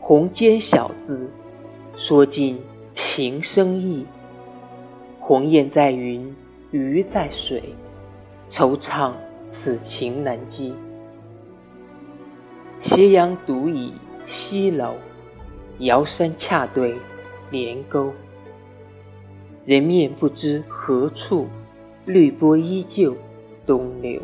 红笺小字，说尽平生意。鸿雁在云，鱼在水，惆怅此情难寄。斜阳独倚西楼，遥山恰对连沟。人面不知何处，绿波依旧东流。